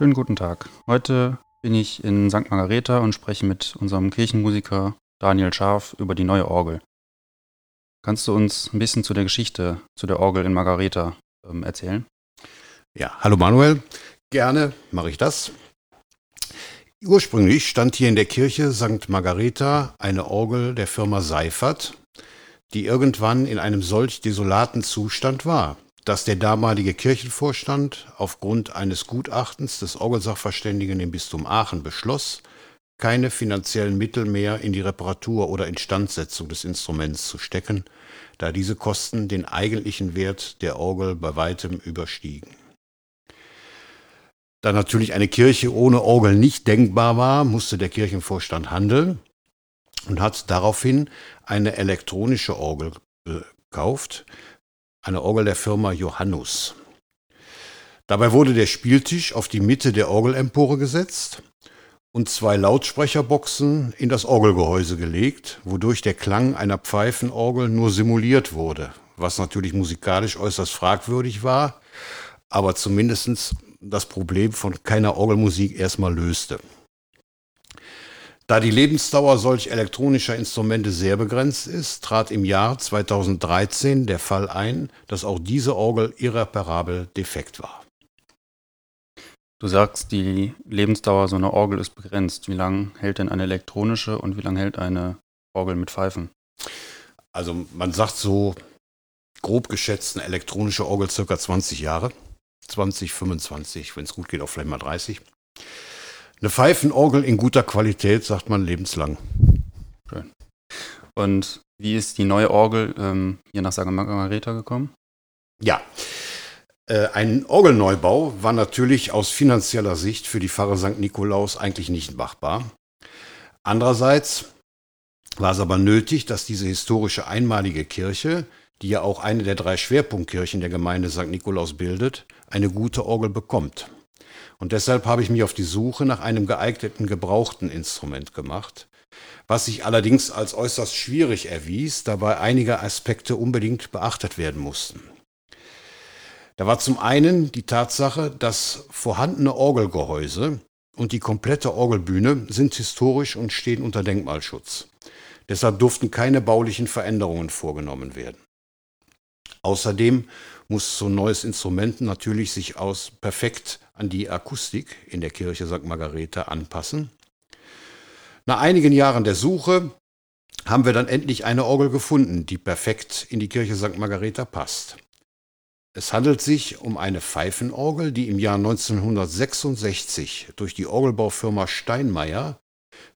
Schönen guten Tag. Heute bin ich in St. Margareta und spreche mit unserem Kirchenmusiker Daniel Scharf über die neue Orgel. Kannst du uns ein bisschen zu der Geschichte, zu der Orgel in Margareta ähm, erzählen? Ja, hallo Manuel. Gerne mache ich das. Ursprünglich stand hier in der Kirche St. Margareta eine Orgel der Firma Seifert, die irgendwann in einem solch desolaten Zustand war, dass der damalige Kirchenvorstand aufgrund eines Gutachtens des Orgelsachverständigen im Bistum Aachen beschloss, keine finanziellen Mittel mehr in die Reparatur oder Instandsetzung des Instruments zu stecken, da diese Kosten den eigentlichen Wert der Orgel bei weitem überstiegen. Da natürlich eine Kirche ohne Orgel nicht denkbar war, musste der Kirchenvorstand handeln und hat daraufhin eine elektronische Orgel gekauft, eine Orgel der Firma Johannus. Dabei wurde der Spieltisch auf die Mitte der Orgelempore gesetzt und zwei Lautsprecherboxen in das Orgelgehäuse gelegt, wodurch der Klang einer Pfeifenorgel nur simuliert wurde, was natürlich musikalisch äußerst fragwürdig war, aber zumindest das Problem von keiner Orgelmusik erstmal löste. Da die Lebensdauer solch elektronischer Instrumente sehr begrenzt ist, trat im Jahr 2013 der Fall ein, dass auch diese Orgel irreparabel defekt war. Du sagst, die Lebensdauer so einer Orgel ist begrenzt. Wie lange hält denn eine elektronische und wie lange hält eine Orgel mit Pfeifen? Also man sagt so grob geschätzt eine elektronische Orgel circa 20 Jahre. 20, 25, wenn es gut geht, auch vielleicht mal 30. Eine Pfeifenorgel in guter Qualität, sagt man lebenslang. Schön. Und wie ist die neue Orgel ähm, hier nach St. Margareta gekommen? Ja, äh, ein Orgelneubau war natürlich aus finanzieller Sicht für die Pfarre St. Nikolaus eigentlich nicht machbar. Andererseits war es aber nötig, dass diese historische einmalige Kirche, die ja auch eine der drei Schwerpunktkirchen der Gemeinde St. Nikolaus bildet, eine gute Orgel bekommt. Und deshalb habe ich mich auf die Suche nach einem geeigneten gebrauchten Instrument gemacht, was sich allerdings als äußerst schwierig erwies, dabei einige Aspekte unbedingt beachtet werden mussten. Da war zum einen die Tatsache, dass vorhandene Orgelgehäuse und die komplette Orgelbühne sind historisch und stehen unter Denkmalschutz. Deshalb durften keine baulichen Veränderungen vorgenommen werden. Außerdem muss so ein neues Instrument natürlich sich aus perfekt an die Akustik in der Kirche St. Margarete anpassen. Nach einigen Jahren der Suche haben wir dann endlich eine Orgel gefunden, die perfekt in die Kirche St. Margareta passt. Es handelt sich um eine Pfeifenorgel, die im Jahr 1966 durch die Orgelbaufirma Steinmeier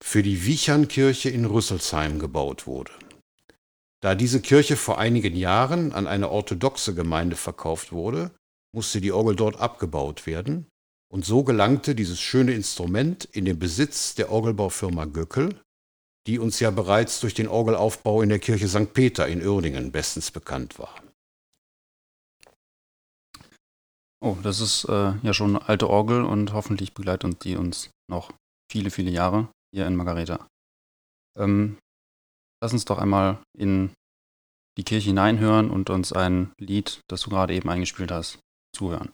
für die Wiechernkirche in Rüsselsheim gebaut wurde. Da diese Kirche vor einigen Jahren an eine orthodoxe Gemeinde verkauft wurde, musste die Orgel dort abgebaut werden und so gelangte dieses schöne Instrument in den Besitz der Orgelbaufirma Göckel, die uns ja bereits durch den Orgelaufbau in der Kirche St. Peter in Uerdingen bestens bekannt war. Oh, das ist äh, ja schon eine alte Orgel und hoffentlich begleitet die uns noch viele, viele Jahre hier in Margareta. Ähm, lass uns doch einmal in die Kirche hineinhören und uns ein Lied, das du gerade eben eingespielt hast, zuhören.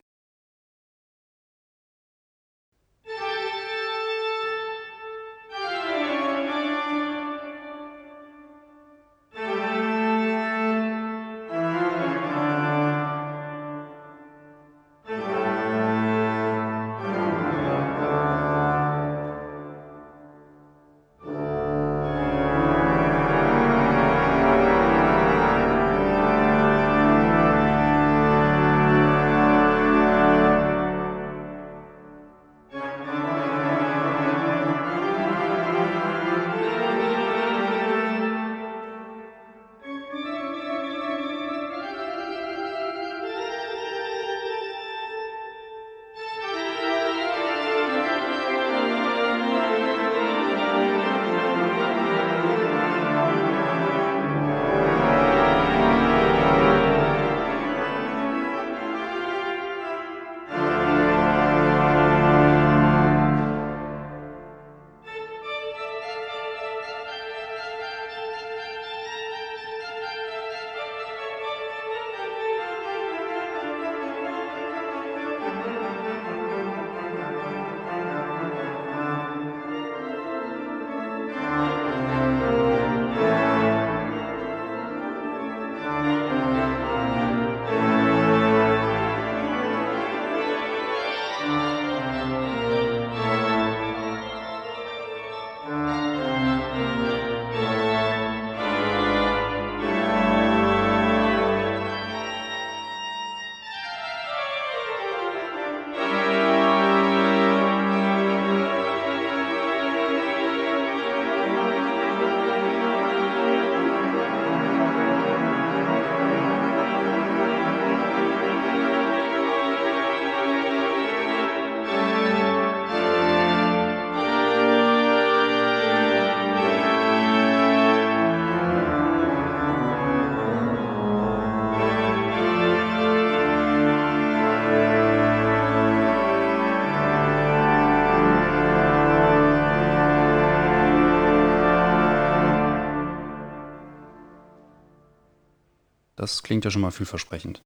Das klingt ja schon mal vielversprechend.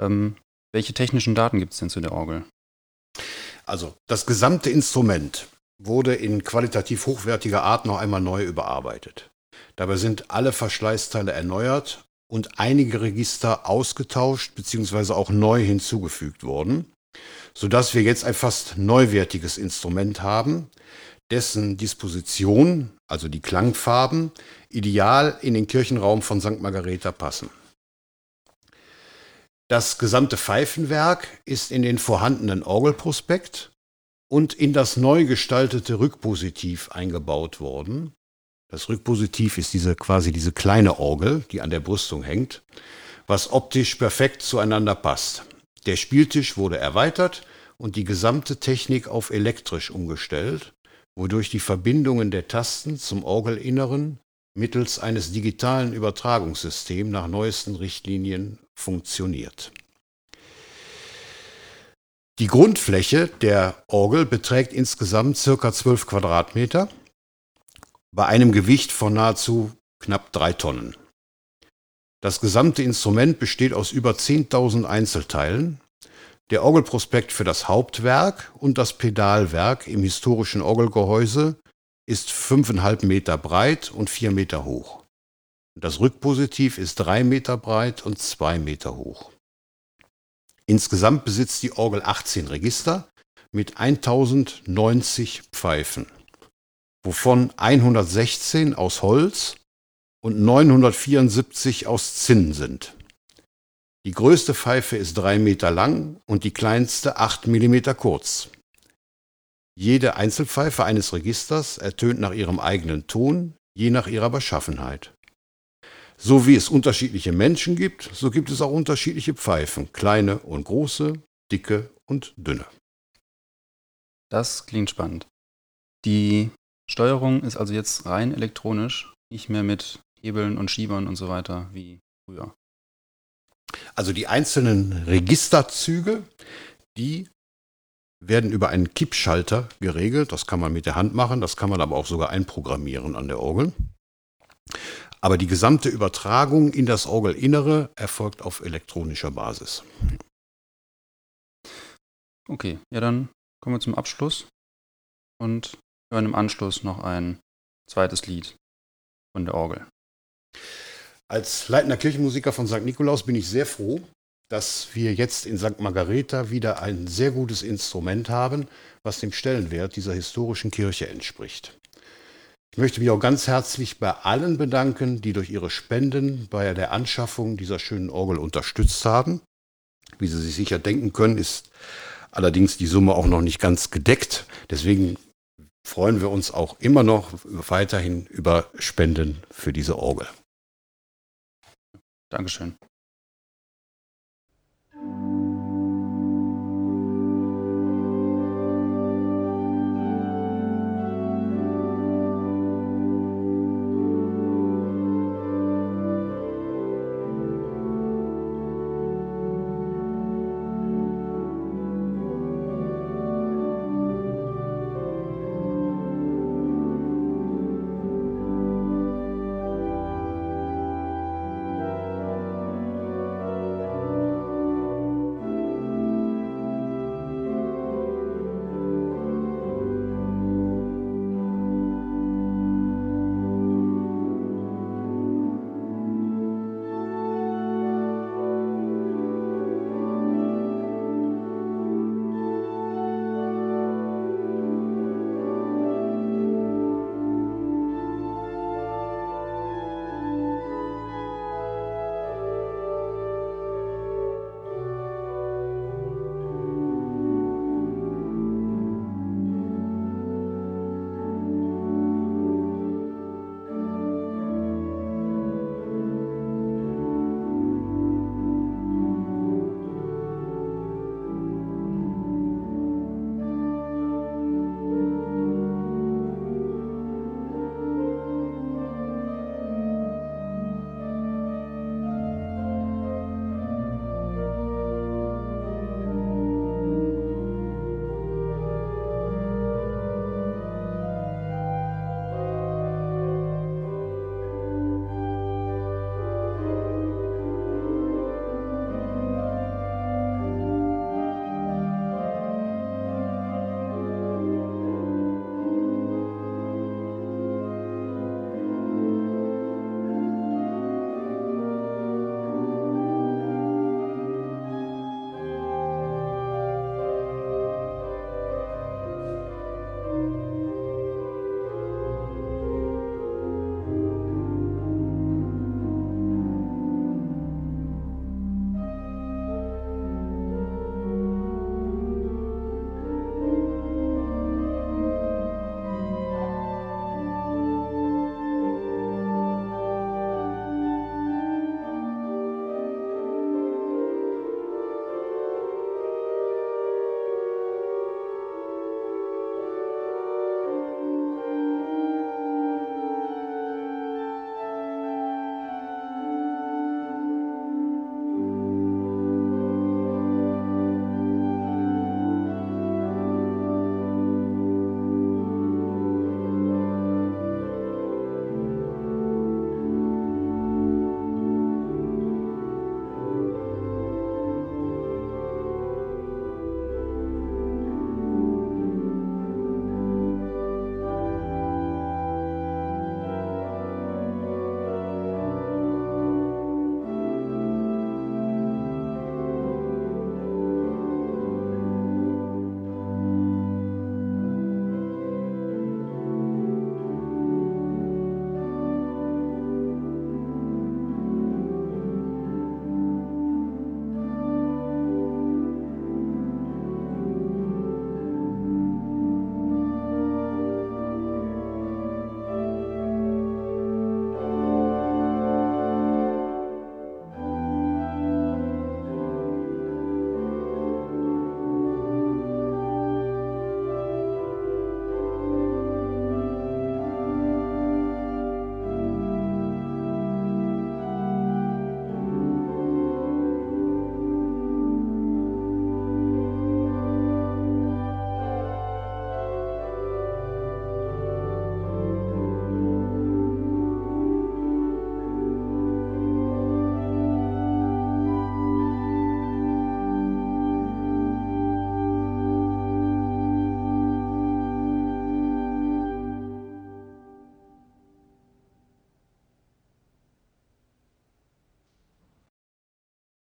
Ähm, welche technischen Daten gibt es denn zu der Orgel? Also das gesamte Instrument wurde in qualitativ hochwertiger Art noch einmal neu überarbeitet. Dabei sind alle Verschleißteile erneuert und einige Register ausgetauscht bzw. auch neu hinzugefügt worden, sodass wir jetzt ein fast neuwertiges Instrument haben, dessen Disposition, also die Klangfarben, ideal in den Kirchenraum von St. Margareta passen. Das gesamte Pfeifenwerk ist in den vorhandenen Orgelprospekt und in das neu gestaltete Rückpositiv eingebaut worden. Das Rückpositiv ist diese quasi diese kleine Orgel, die an der Brüstung hängt, was optisch perfekt zueinander passt. Der Spieltisch wurde erweitert und die gesamte Technik auf elektrisch umgestellt, wodurch die Verbindungen der Tasten zum Orgelinneren mittels eines digitalen Übertragungssystems nach neuesten Richtlinien funktioniert. Die Grundfläche der Orgel beträgt insgesamt ca. 12 Quadratmeter bei einem Gewicht von nahezu knapp drei Tonnen. Das gesamte Instrument besteht aus über 10.000 Einzelteilen. Der Orgelprospekt für das Hauptwerk und das Pedalwerk im historischen Orgelgehäuse ist 5,5 Meter breit und 4 Meter hoch. Das Rückpositiv ist 3 Meter breit und 2 Meter hoch. Insgesamt besitzt die Orgel 18 Register mit 1090 Pfeifen, wovon 116 aus Holz und 974 aus Zinn sind. Die größte Pfeife ist 3 Meter lang und die kleinste 8 Millimeter kurz. Jede Einzelpfeife eines Registers ertönt nach ihrem eigenen Ton, je nach ihrer Beschaffenheit. So wie es unterschiedliche Menschen gibt, so gibt es auch unterschiedliche Pfeifen, kleine und große, dicke und dünne. Das klingt spannend. Die Steuerung ist also jetzt rein elektronisch, nicht mehr mit Hebeln und Schiebern und so weiter wie früher. Also die einzelnen Registerzüge, die werden über einen Kippschalter geregelt. Das kann man mit der Hand machen, das kann man aber auch sogar einprogrammieren an der Orgel. Aber die gesamte Übertragung in das Orgelinnere erfolgt auf elektronischer Basis. Okay, ja, dann kommen wir zum Abschluss und hören im Anschluss noch ein zweites Lied von der Orgel. Als leitender Kirchenmusiker von St. Nikolaus bin ich sehr froh, dass wir jetzt in St. Margareta wieder ein sehr gutes Instrument haben, was dem Stellenwert dieser historischen Kirche entspricht. Ich möchte mich auch ganz herzlich bei allen bedanken, die durch ihre Spenden bei der Anschaffung dieser schönen Orgel unterstützt haben. Wie Sie sich sicher denken können, ist allerdings die Summe auch noch nicht ganz gedeckt. Deswegen freuen wir uns auch immer noch weiterhin über Spenden für diese Orgel. Dankeschön.